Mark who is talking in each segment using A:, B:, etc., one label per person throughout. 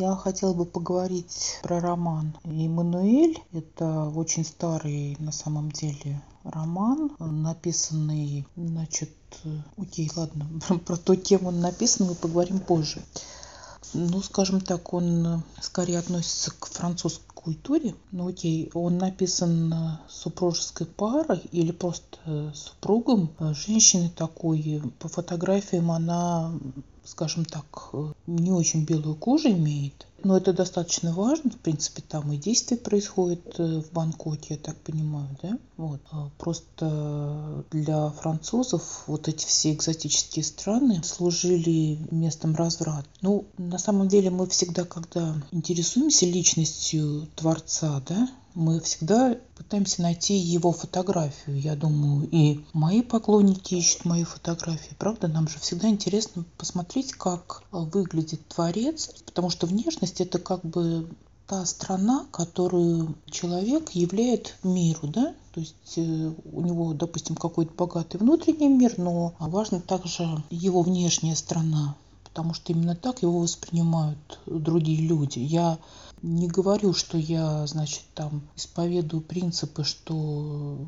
A: Я хотела бы поговорить про роман «Эммануэль». Это очень старый на самом деле роман, написанный, значит, окей, ладно, про то, кем он написан, мы поговорим позже. Ну, скажем так, он скорее относится к французской культуре. Ну, окей, он написан супружеской парой или просто супругом. Женщины такой, по фотографиям она скажем так, не очень белую кожу имеет. Но это достаточно важно. В принципе, там и действие происходит э, в Бангкоке, я так понимаю, да? Вот. А просто для французов вот эти все экзотические страны служили местом разврата. Ну, на самом деле мы всегда, когда интересуемся личностью Творца, да, мы всегда пытаемся найти его фотографию. Я думаю, и мои поклонники ищут мои фотографии. Правда, нам же всегда интересно посмотреть, как выглядит творец, потому что внешность это как бы та страна, которую человек являет миру, да? То есть э, у него, допустим, какой-то богатый внутренний мир, но важна также его внешняя страна, потому что именно так его воспринимают другие люди. Я не говорю, что я, значит, там исповедую принципы, что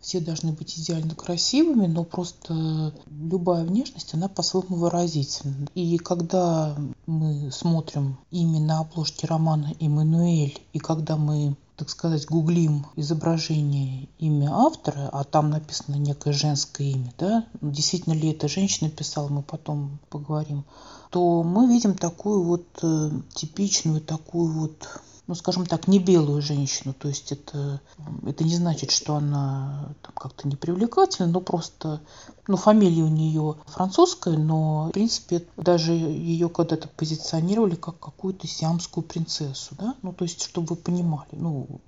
A: все должны быть идеально красивыми, но просто любая внешность, она по-своему выразительна. И когда мы смотрим именно на обложке романа «Эммануэль», и когда мы так сказать, гуглим изображение имя автора, а там написано некое женское имя, да, действительно ли это женщина писала, мы потом поговорим, то мы видим такую вот э, типичную, такую вот ну, скажем так, не белую женщину. То есть это, это не значит, что она там, как-то непривлекательна, но просто, ну, фамилия у нее французская, но, в принципе, даже ее когда-то позиционировали как какую-то сиамскую принцессу, да, ну, то есть, чтобы вы понимали, ну,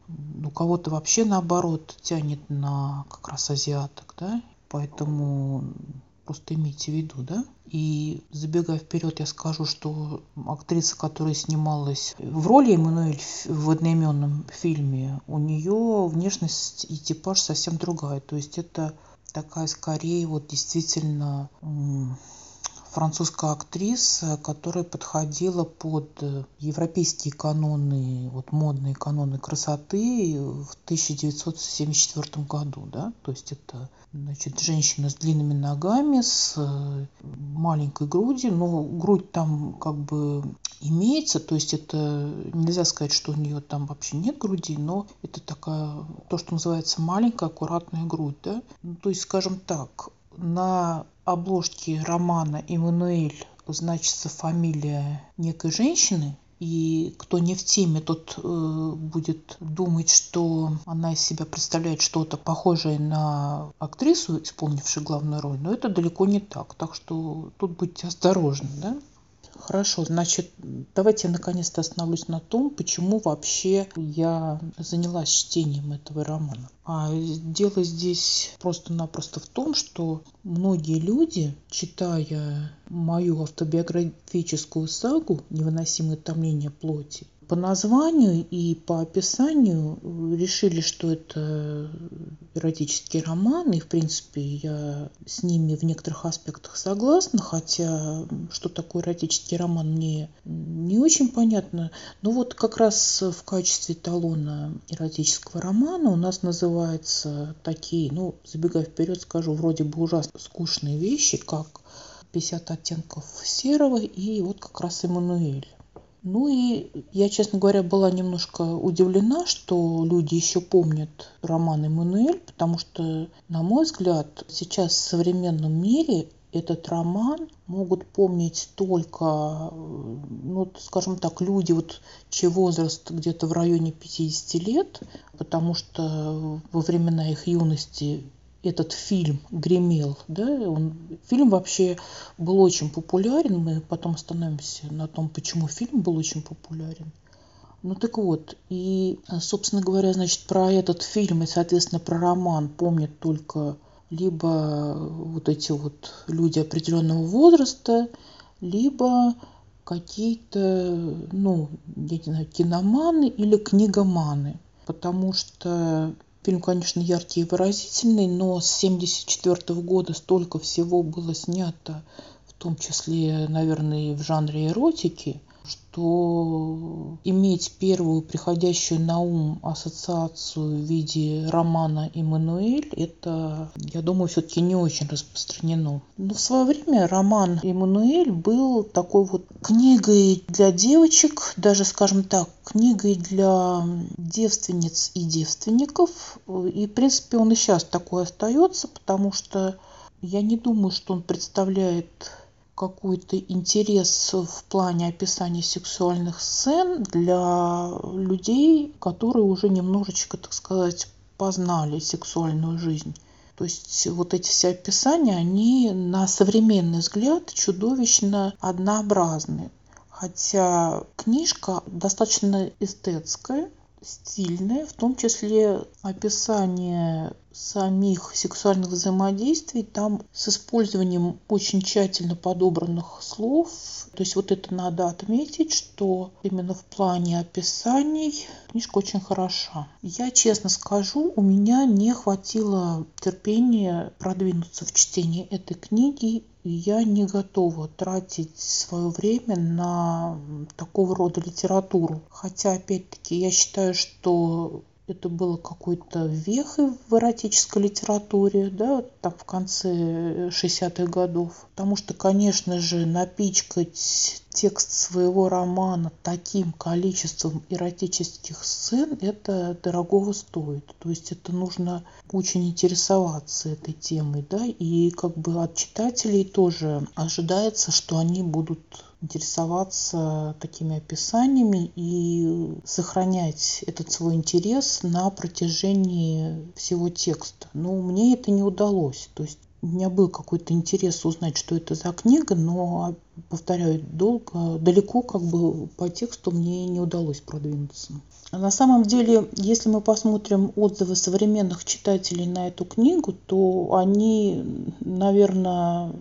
A: у кого-то вообще наоборот тянет на как раз азиаток, да, поэтому просто имейте в виду, да. И забегая вперед, я скажу, что актриса, которая снималась в роли Эммануэль в одноименном фильме, у нее внешность и типаж совсем другая. То есть это такая скорее вот действительно французская актриса, которая подходила под э, европейские каноны, вот модные каноны красоты в 1974 году, да, то есть это значит, женщина с длинными ногами, с э, маленькой грудью, но грудь там как бы имеется, то есть это нельзя сказать, что у нее там вообще нет груди, но это такая, то, что называется маленькая аккуратная грудь, да, ну, то есть, скажем так, на обложке романа «Эммануэль» значится фамилия некой женщины, и кто не в теме, тот э, будет думать, что она из себя представляет что-то похожее на актрису, исполнившую главную роль, но это далеко не так. Так что тут будьте осторожны, да? Хорошо, значит, давайте я наконец-то остановлюсь на том, почему вообще я занялась чтением этого романа. А дело здесь просто-напросто в том, что многие люди, читая мою автобиографическую сагу «Невыносимое томление плоти», по названию и по описанию решили, что это эротический роман, и, в принципе, я с ними в некоторых аспектах согласна, хотя что такое эротический роман мне не очень понятно. Но вот как раз в качестве талона эротического романа у нас называются такие, ну, забегая вперед, скажу, вроде бы ужасно скучные вещи, как 50 оттенков серого и вот как раз Эммануэль. Ну и я, честно говоря, была немножко удивлена, что люди еще помнят роман Эммануэль, потому что, на мой взгляд, сейчас в современном мире этот роман могут помнить только, ну, скажем так, люди, вот, чей возраст где-то в районе 50 лет, потому что во времена их юности этот фильм гремел, да, он, фильм вообще был очень популярен, мы потом остановимся на том, почему фильм был очень популярен. Ну так вот, и, собственно говоря, значит, про этот фильм и, соответственно, про роман помнят только либо вот эти вот люди определенного возраста, либо какие-то, ну, я не знаю, киноманы или книгоманы. Потому что Фильм, конечно, яркий и выразительный, но с 1974 года столько всего было снято, в том числе, наверное, и в жанре эротики. Что иметь первую приходящую на ум ассоциацию в виде романа «Эммануэль» это, я думаю, все-таки не очень распространено. Но в свое время роман «Эммануэль» был такой вот книгой для девочек, даже, скажем так, книгой для девственниц и девственников. И, в принципе, он и сейчас такой остается, потому что я не думаю, что он представляет какой-то интерес в плане описания сексуальных сцен для людей, которые уже немножечко, так сказать, познали сексуальную жизнь. То есть вот эти все описания, они на современный взгляд чудовищно однообразны. Хотя книжка достаточно эстетская, стильные, в том числе описание самих сексуальных взаимодействий там с использованием очень тщательно подобранных слов. То есть вот это надо отметить, что именно в плане описаний книжка очень хороша. Я честно скажу, у меня не хватило терпения продвинуться в чтении этой книги я не готова тратить свое время на такого рода литературу. Хотя, опять-таки, я считаю, что это было какой-то вехой в эротической литературе, да, там в конце 60-х годов. Потому что, конечно же, напичкать текст своего романа таким количеством эротических сцен, это дорогого стоит. То есть это нужно очень интересоваться этой темой, да, и как бы от читателей тоже ожидается, что они будут интересоваться такими описаниями и сохранять этот свой интерес на протяжении всего текста. Но мне это не удалось. То есть у меня был какой-то интерес узнать, что это за книга, но, повторяю, долго, далеко как бы по тексту мне не удалось продвинуться. А на самом деле, если мы посмотрим отзывы современных читателей на эту книгу, то они, наверное,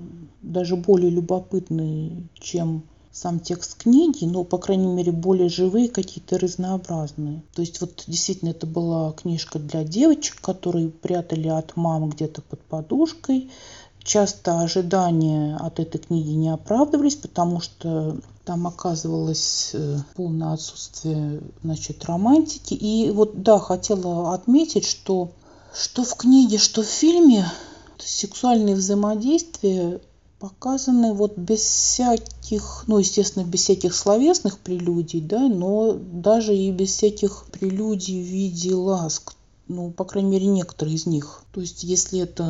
A: даже более любопытные, чем сам текст книги, но, по крайней мере, более живые, какие-то разнообразные. То есть вот действительно это была книжка для девочек, которые прятали от мам где-то под подушкой. Часто ожидания от этой книги не оправдывались, потому что там оказывалось э, полное отсутствие значит, романтики. И вот да, хотела отметить, что что в книге, что в фильме сексуальные взаимодействия показаны вот без всяких, ну, естественно, без всяких словесных прелюдий, да, но даже и без всяких прелюдий в виде ласк, ну, по крайней мере, некоторые из них. То есть, если это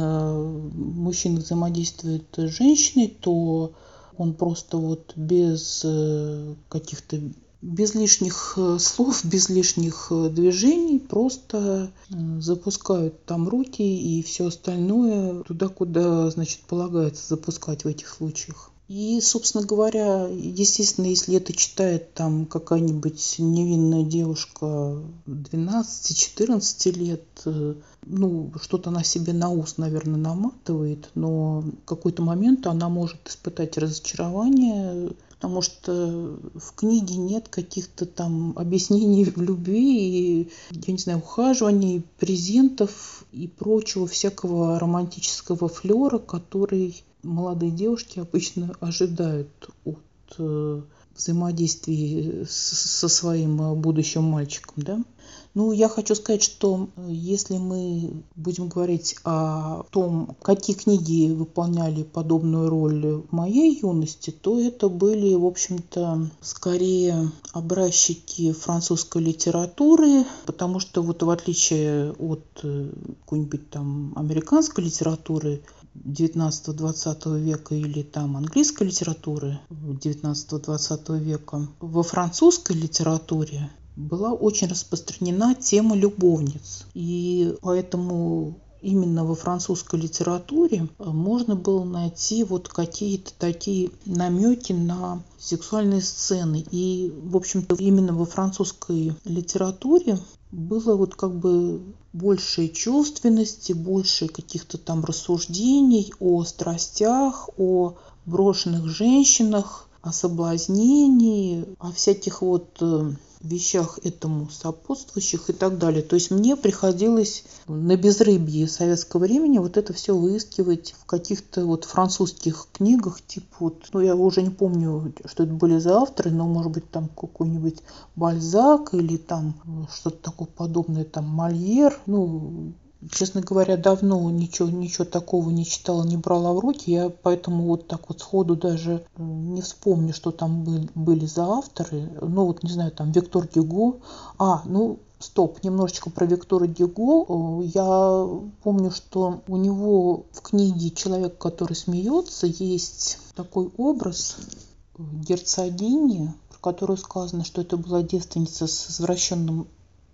A: мужчина взаимодействует с женщиной, то он просто вот без э, каких-то без лишних э, слов, без лишних э, движений просто э, запускают там руки и все остальное туда, куда, значит, полагается запускать в этих случаях. И, собственно говоря, естественно, если это читает там какая-нибудь невинная девушка 12-14 лет, ну, что-то она себе на ус, наверное, наматывает, но в какой-то момент она может испытать разочарование, потому что в книге нет каких-то там объяснений в любви и, я не знаю, ухаживаний, презентов и прочего всякого романтического флера, который молодые девушки обычно ожидают от взаимодействии со своим будущим мальчиком, да. Ну, я хочу сказать, что э, если мы будем говорить о том, какие книги выполняли подобную роль в моей юности, то это были, в общем-то, скорее образчики французской литературы, потому что вот в отличие от э, какой-нибудь там американской литературы, 19-20 века или там английской литературы 19-20 века, во французской литературе была очень распространена тема любовниц. И поэтому именно во французской литературе э, можно было найти вот какие-то такие намеки на сексуальные сцены. И, в общем-то, именно во французской литературе было вот как бы больше чувственности, больше каких-то там рассуждений о страстях, о брошенных женщинах, о соблазнении, о всяких вот э, вещах этому сопутствующих и так далее. То есть мне приходилось на безрыбье советского времени вот это все выискивать в каких-то вот французских книгах, типа вот, ну я уже не помню, что это были за авторы, но может быть там какой-нибудь Бальзак или там что-то такое подобное, там Мольер, ну честно говоря, давно ничего, ничего такого не читала, не брала в руки. Я поэтому вот так вот сходу даже э, не вспомню, что там были, были за авторы. Ну вот, не знаю, там Виктор Гюго. А, ну, Стоп, немножечко про Виктора Гюго. Э, я помню, что у него в книге «Человек, который смеется» есть такой образ герцогини, про которую сказано, что это была девственница с извращенным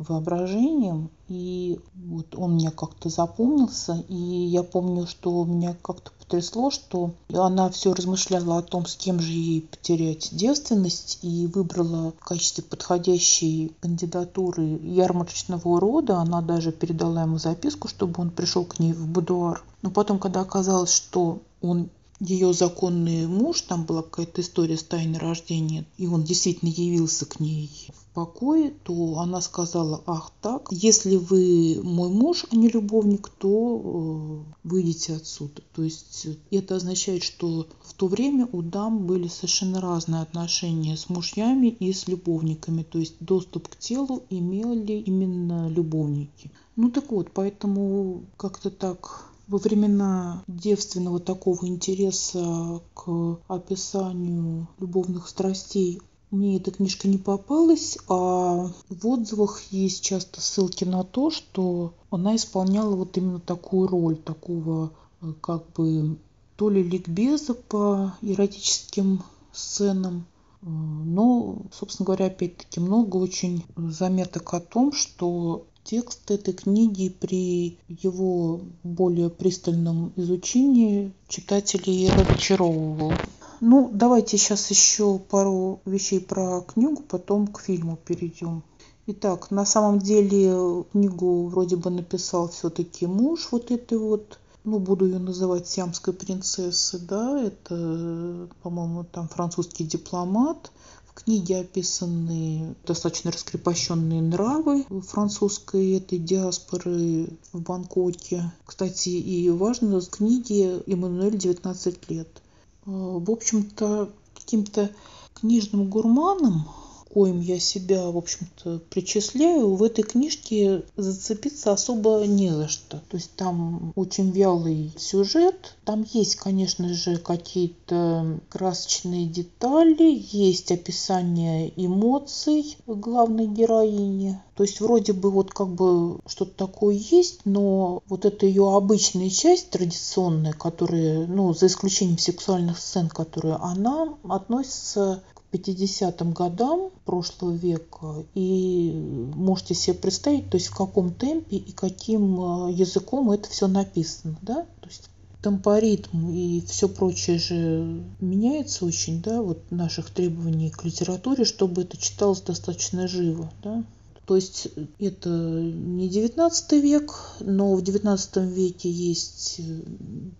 A: воображением, и вот он мне как-то запомнился, и я помню, что меня как-то потрясло, что она все размышляла о том, с кем же ей потерять девственность, и выбрала в качестве подходящей кандидатуры ярмарочного урода. Она даже передала ему записку, чтобы он пришел к ней в будуар. Но потом, когда оказалось, что он ее законный муж, там была какая-то история с тайной рождения, и он действительно явился к ней покое, то она сказала, ах так, если вы мой муж, а не любовник, то э, выйдите отсюда. То есть это означает, что в то время у дам были совершенно разные отношения с мужьями и с любовниками. То есть доступ к телу имели именно любовники. Ну так вот, поэтому как-то так во времена девственного такого интереса к описанию любовных страстей мне эта книжка не попалась, а в отзывах есть часто ссылки на то, что она исполняла вот именно такую роль, такого э, как бы то ли ликбеза по эротическим сценам, э, но, собственно говоря, опять-таки много очень заметок о том, что Текст этой книги при его более пристальном изучении читателей разочаровывал. Ну, давайте сейчас еще пару вещей про книгу, потом к фильму перейдем. Итак, на самом деле книгу вроде бы написал все-таки муж вот этой вот, ну, буду ее называть сиамской принцессы, да, это, по-моему, там французский дипломат. В книге описаны достаточно раскрепощенные нравы французской этой диаспоры в Бангкоке. Кстати, и важно, в книге Эммануэль 19 лет. А, в общем-то, каким-то книжным гурманом коим я себя, в общем-то, причисляю, в этой книжке зацепиться особо не за что. То есть там очень вялый сюжет, там есть, конечно же, какие-то красочные детали, есть описание эмоций главной героини. То есть вроде бы вот как бы что-то такое есть, но вот эта ее обычная часть традиционная, которая, ну, за исключением сексуальных сцен, которые она относится 50-м годам прошлого века. И можете себе представить, то есть в каком темпе и каким э, языком это все написано. Да? То есть темпоритм и все прочее же меняется очень, да, вот наших требований к литературе, чтобы это читалось достаточно живо, да. То есть это не 19 век, но в 19 веке есть э,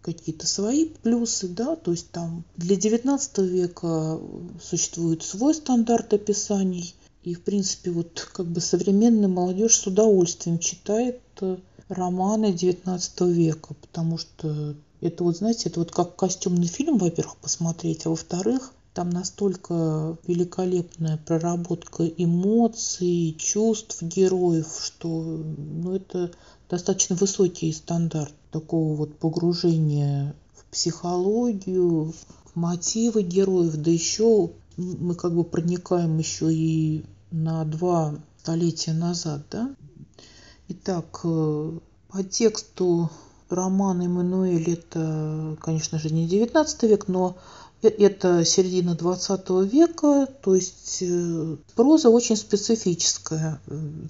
A: какие-то свои плюсы, да, то есть там для 19 века существует свой стандарт описаний, и, в принципе, вот как бы современная молодежь с удовольствием читает э, романы 19 века, потому что это вот, знаете, это вот как костюмный фильм, во-первых, посмотреть, а во-вторых, там настолько великолепная проработка эмоций, чувств героев, что ну, это достаточно высокий стандарт такого вот погружения в психологию, в мотивы героев, да еще мы как бы проникаем еще и на два столетия назад, да? Итак, э, по тексту романа Эммануэль это, конечно же, не 19 век, но это середина 20 века, то есть э, проза очень специфическая.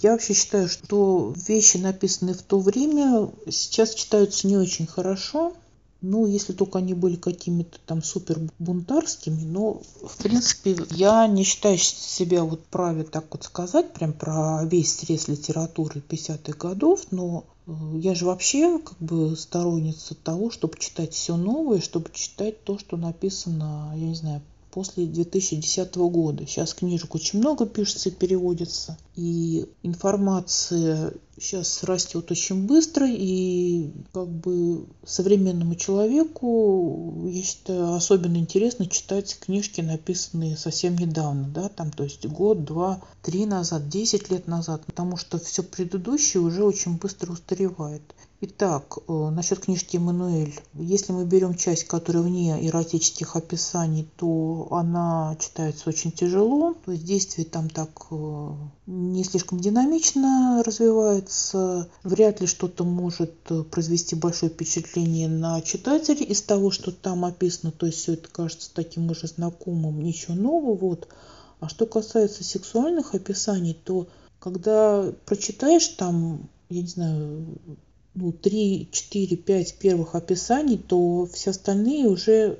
A: Я вообще считаю, что вещи, написанные в то время, сейчас читаются не очень хорошо. Ну, если только они были какими-то там супер бунтарскими, но, в принципе, я не считаю себя вот праве так вот сказать прям про весь срез литературы 50-х годов, но э, я же вообще как бы сторонница того, чтобы читать все новое, чтобы читать то, что написано, я не знаю, после 2010 года. Сейчас книжек очень много пишется и переводится. И информация сейчас растет очень быстро, и как бы современному человеку, я считаю, особенно интересно читать книжки, написанные совсем недавно, да, там, то есть год, два, три назад, десять лет назад, потому что все предыдущее уже очень быстро устаревает. Итак, э, насчет книжки Эммануэль. Если мы берем часть, которая вне эротических описаний, то она читается очень тяжело. То есть действие там так э, не слишком динамично развивается. Вряд ли что-то может э, произвести большое впечатление на читателя из того, что там описано. То есть все это кажется таким уже знакомым, ничего нового. Вот. А что касается сексуальных описаний, то когда прочитаешь там, я не знаю, ну, 3, 4, 5 первых описаний, то все остальные уже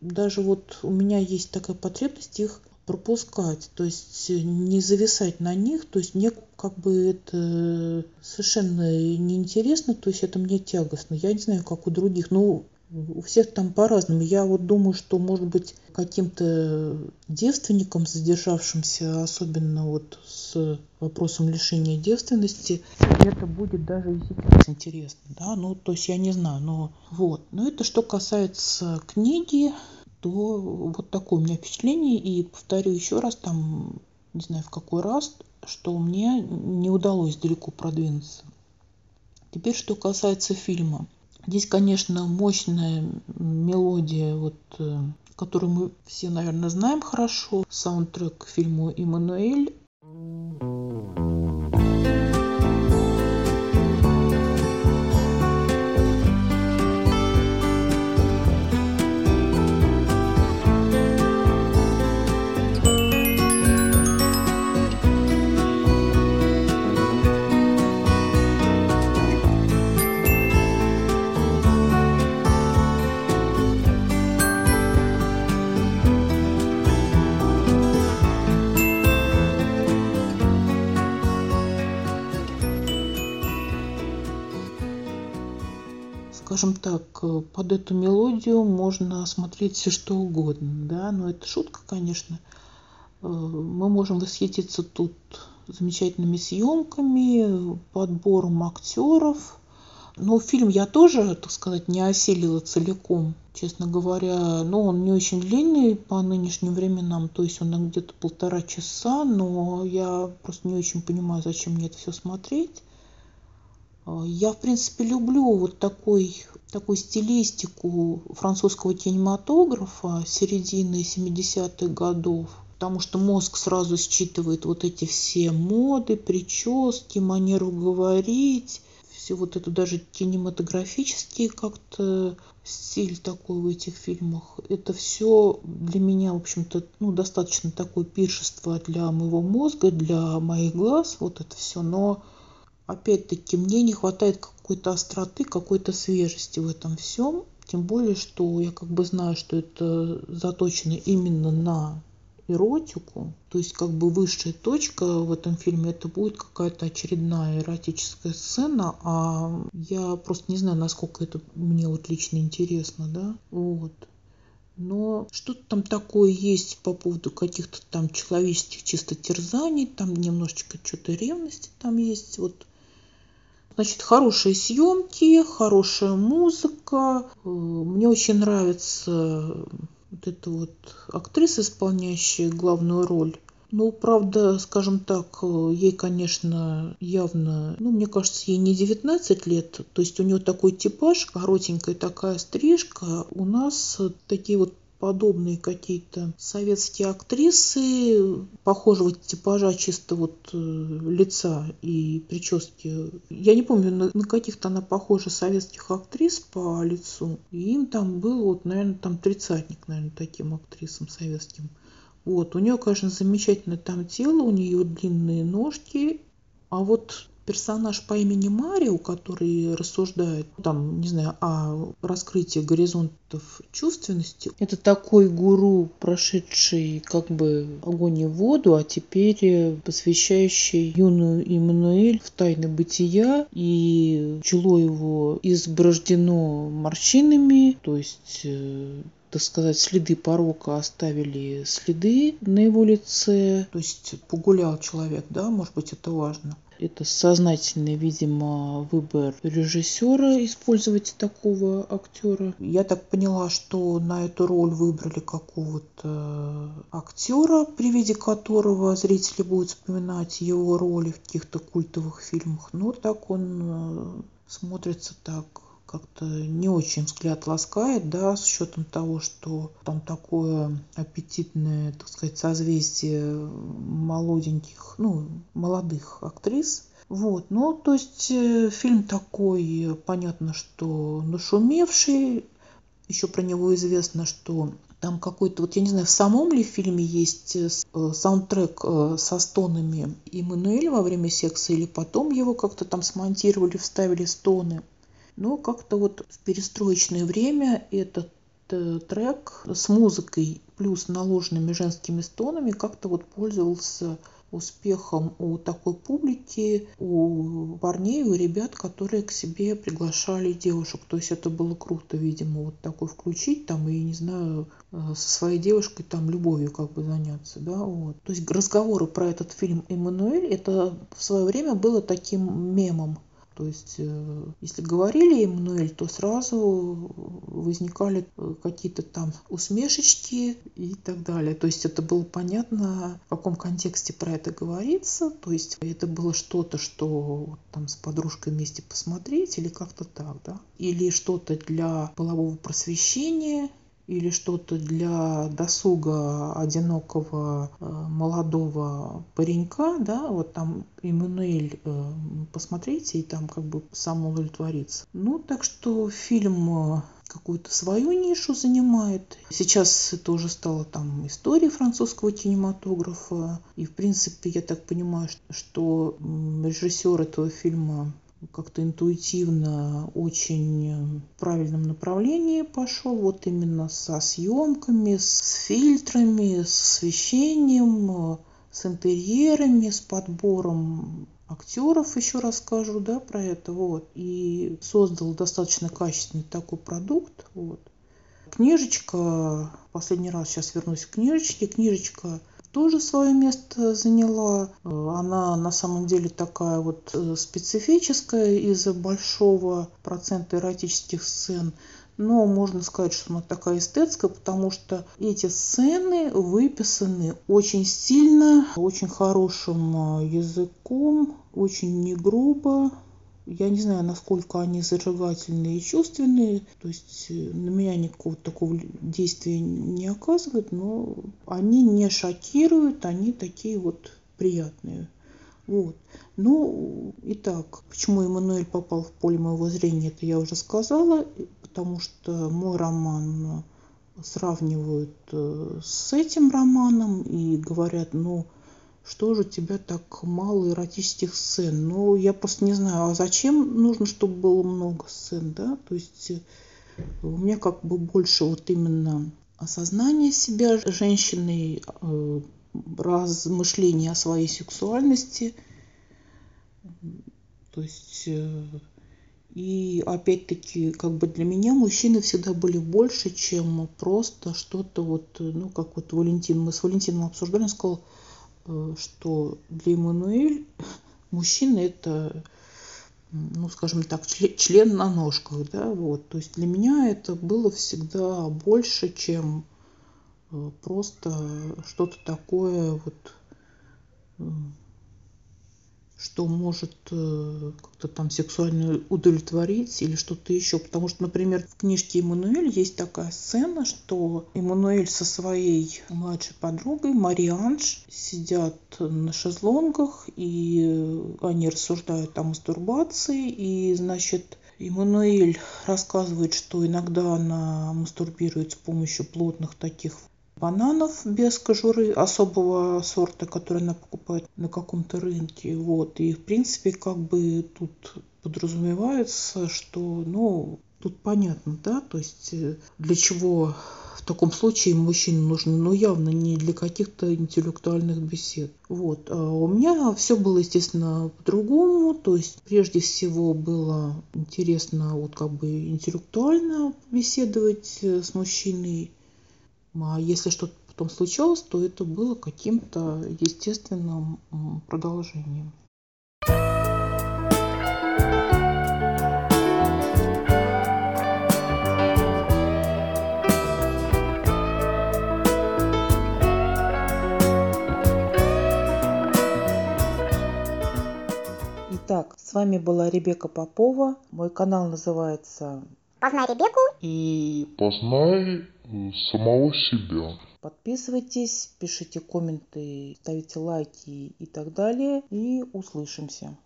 A: даже вот у меня есть такая потребность их пропускать, то есть не зависать на них, то есть мне как бы это совершенно неинтересно, то есть это мне тягостно. Я не знаю, как у других, но у всех там по-разному. Я вот думаю, что, может быть, каким-то девственникам, задержавшимся, особенно вот с вопросом лишения девственности, это будет даже и сейчас интересно, да, ну, то есть я не знаю, но вот. Но это что касается книги, то вот такое у меня впечатление, и повторю еще раз, там, не знаю в какой раз, что мне не удалось далеко продвинуться. Теперь, что касается фильма. Здесь, конечно, мощная мелодия, вот, э, которую мы все, наверное, знаем хорошо. Саундтрек к фильму «Эммануэль». Скажем так, э, под эту мелодию можно смотреть все что угодно, да, но это шутка, конечно. Э, мы можем восхититься тут замечательными съемками, подбором актеров. Но фильм я тоже, так сказать, не осилила целиком, честно говоря. Но он не очень длинный по нынешним временам, то есть он где-то полтора часа, но я просто не очень понимаю, зачем мне это все смотреть. Я, в принципе, люблю вот такой, такую стилистику французского кинематографа середины 70-х годов, потому что мозг сразу считывает вот эти все моды, прически, манеру говорить, все вот это даже кинематографический как-то стиль такой в этих фильмах. Это все для меня, в общем-то, ну, достаточно такое пиршество для моего мозга, для моих глаз, вот это все. Но опять-таки мне не хватает какой-то остроты, какой-то свежести в этом всем. Тем более, что я как бы знаю, что это заточено именно на эротику. То есть как бы высшая точка в этом фильме это будет какая-то очередная эротическая сцена, а я просто не знаю, насколько это мне вот лично интересно, да. Вот. Но что-то там такое есть по поводу каких-то там человеческих чисто терзаний, там немножечко что-то ревности там есть. Вот Значит, хорошие съемки, хорошая музыка. Э, мне очень нравится вот эта вот актриса, исполняющая главную роль. Ну, правда, скажем так, э, ей, конечно, явно, ну, мне кажется, ей не 19 лет. То есть у нее такой типаж, коротенькая такая стрижка. У нас такие вот подобные какие-то советские актрисы похожего типажа чисто вот э, лица и прически. Я не помню, на, на каких-то она похожа советских актрис по лицу. И им там был вот, наверное, там тридцатник, наверное, таким актрисам советским. Вот, у нее, конечно, замечательное там тело, у нее длинные ножки, а вот персонаж по имени Марио, который рассуждает, там, не знаю, о раскрытии горизонтов чувственности, это такой гуру, прошедший как бы огонь и воду, а теперь посвящающий юную Иммануэль в тайны бытия, и чело его изброждено морщинами, то есть э, так сказать, следы порока оставили следы на его лице. То есть погулял человек, да, может быть, это важно. Это сознательный, видимо, выбор режиссера использовать такого актера. Я так поняла, что на эту роль выбрали какого-то актера, при виде которого зрители будут вспоминать его роли в каких-то культовых фильмах. Но так он э, смотрится так как-то не очень взгляд ласкает, да, с учетом того, что там такое аппетитное, так сказать, созвездие молоденьких, ну, молодых актрис. Вот, ну, то есть э, фильм такой, понятно, что нашумевший, еще про него известно, что там какой-то, вот я не знаю, в самом ли фильме есть э, э, саундтрек со стонами Эммануэля во время секса, или потом его как-то там смонтировали, вставили стоны. Но как-то вот в перестроечное время этот э, трек с музыкой плюс наложенными женскими стонами как-то вот пользовался успехом у такой публики, у парней, у ребят, которые к себе приглашали девушек. То есть это было круто, видимо, вот такой включить там и, не знаю, э, со своей девушкой там любовью как бы заняться, да, вот. То есть разговоры про этот фильм «Эммануэль» это в свое время было таким мемом то есть, э, если говорили Эммануэль, то сразу возникали э, какие-то там усмешечки и так далее. То есть это было понятно, в каком контексте про это говорится. То есть это было что-то, что там с подружкой вместе посмотреть или как-то так, да. Или что-то для полового просвещения, или что-то для досуга одинокого э, молодого паренька, да, вот там Эммануэль, э, посмотрите, и там как бы сам удовлетворится. Ну, так что фильм э, какую-то свою нишу занимает. Сейчас это уже стало там историей французского кинематографа. И, в принципе, я так понимаю, что режиссер этого фильма как-то интуитивно очень в правильном направлении пошел, вот именно со съемками, с фильтрами, с освещением, с интерьерами, с подбором актеров, еще расскажу, да, про это, вот, и создал достаточно качественный такой продукт, вот. Книжечка, последний раз сейчас вернусь к книжечке, книжечка тоже свое место заняла. Она на самом деле такая вот э, специфическая из-за большого процента эротических сцен. Но можно сказать, что она такая эстетская, потому что эти сцены выписаны очень сильно, очень хорошим э, языком, очень не грубо, я не знаю, насколько они зажигательные и чувственные, то есть э, на меня никакого такого действия не оказывают, но они не шокируют, они такие вот приятные. Вот. Ну, итак, почему Эммануэль попал в поле моего зрения, это я уже сказала, потому что мой роман сравнивают э, с этим романом и говорят, ну, что же у тебя так мало эротических сцен? Ну, я просто не знаю, а зачем нужно, чтобы было много сцен, да? То есть э, у меня как бы больше вот именно осознание себя женщиной, э, размышления о своей сексуальности. То есть э, и опять-таки, как бы для меня мужчины всегда были больше, чем просто что-то вот, ну, как вот Валентин, мы с Валентином обсуждали, он сказал, что для Эммануэль мужчина это, ну, скажем так, член на ножках, да, вот. То есть для меня это было всегда больше, чем э, просто что-то такое вот что может э, как-то там сексуально удовлетворить или что-то еще. Потому что, например, в книжке Эммануэль есть такая сцена, что Эммануэль со своей младшей подругой Марианж сидят на шезлонгах, и они рассуждают о мастурбации, и, значит, Эммануэль рассказывает, что иногда она мастурбирует с помощью плотных таких бананов без кожуры особого сорта, который она покупает на каком-то рынке. Вот. И в принципе как бы тут подразумевается, что ну тут понятно, да, то есть э, для чего в таком случае мужчине нужно, но явно не для каких-то интеллектуальных бесед. Вот. А у меня все было, естественно, по-другому. То есть, прежде всего, было интересно вот как бы интеллектуально беседовать э, с мужчиной А если что-то потом случалось, то это было каким-то естественным продолжением. Итак, с вами была Ребека Попова. Мой канал называется
B: Познай Ребеку
A: и
C: Познай самого себя.
A: Подписывайтесь, пишите комменты, ставите лайки и так далее. И услышимся.